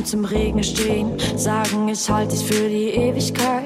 Im Regen stehen, sagen, ich halte dich für die Ewigkeit.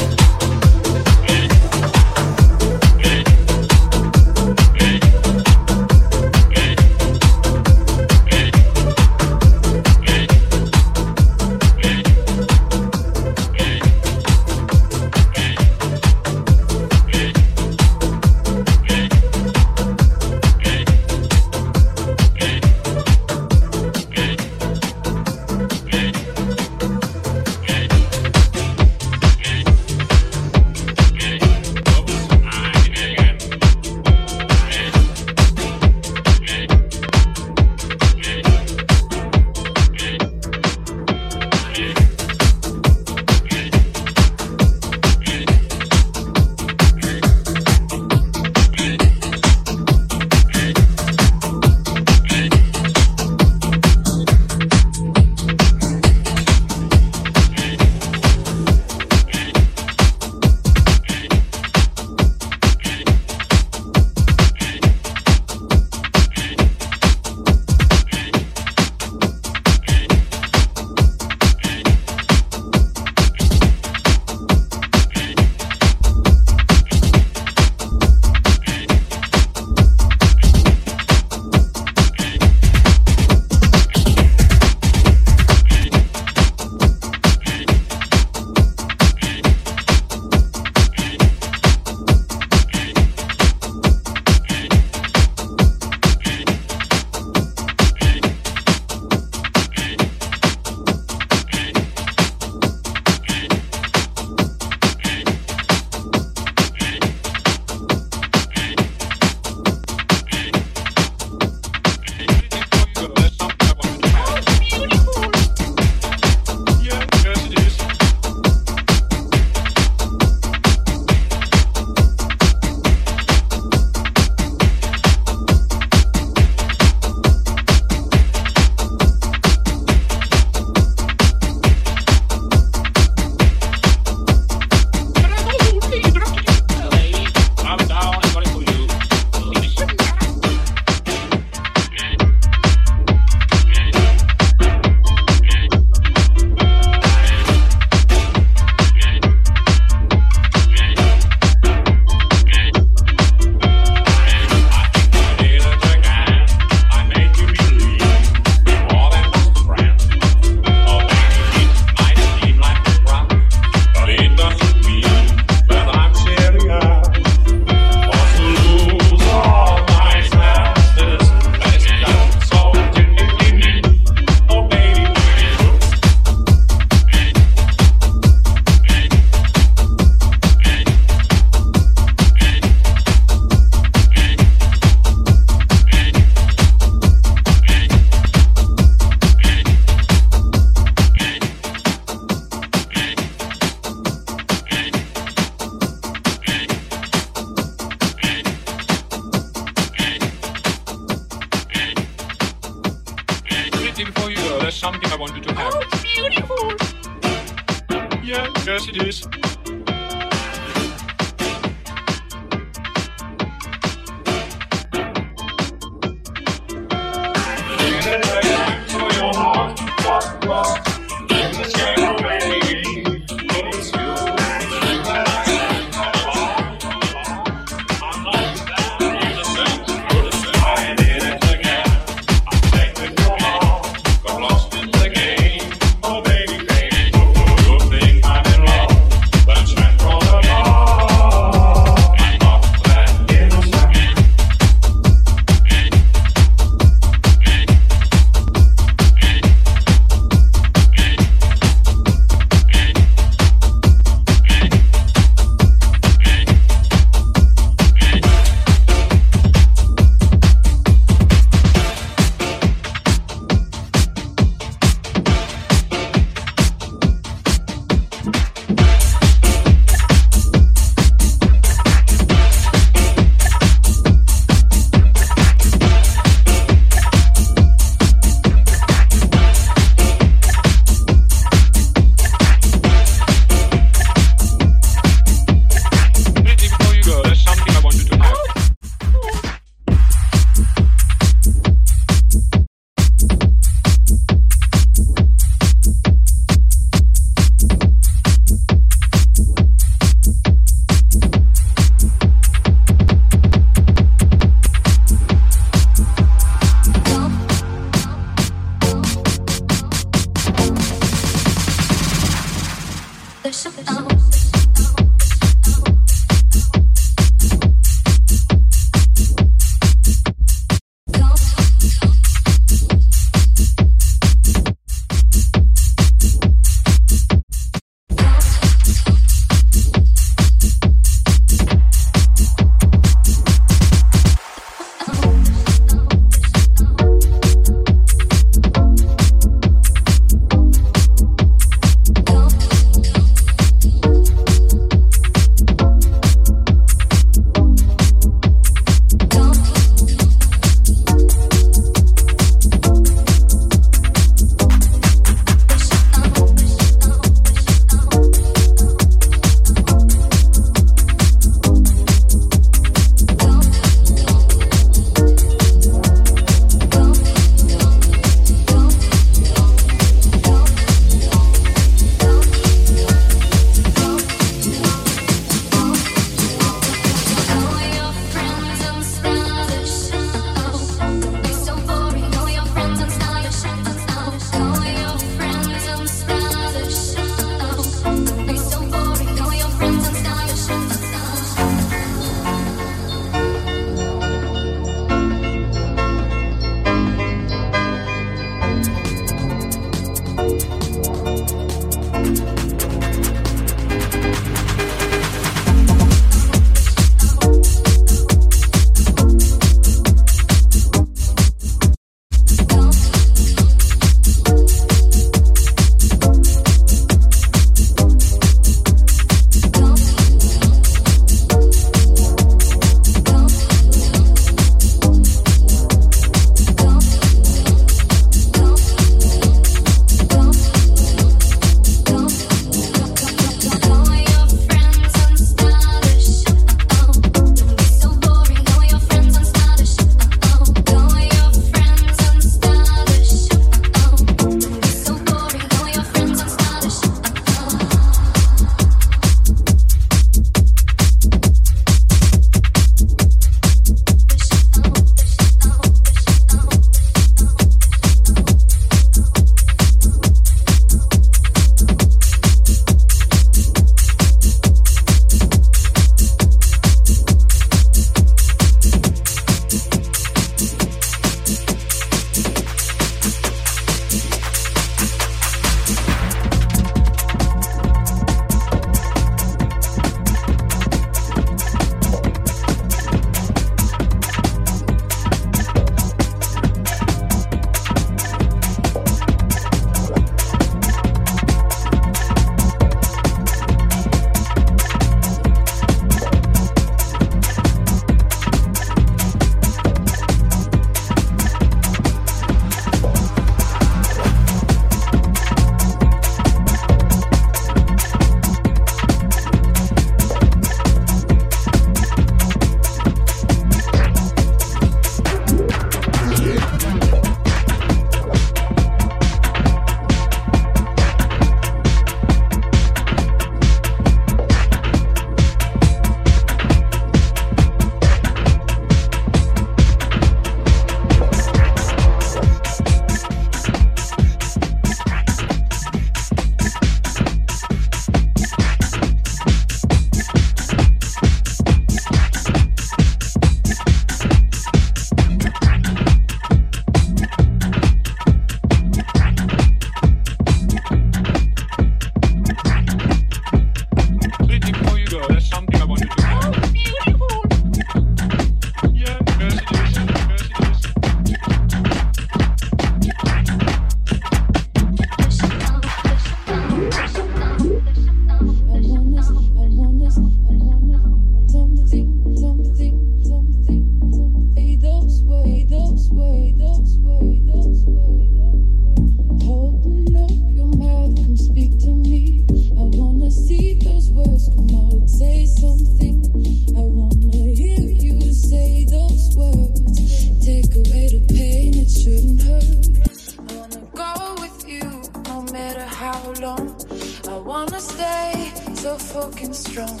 I wanna stay so fucking strong,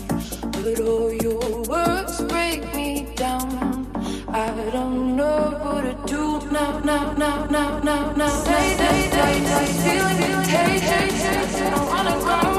but all your words break me down. I don't know what to do now, now, now, now, now, now. Say, say, say, say, feeling, say hey, hey, hey, I wanna go.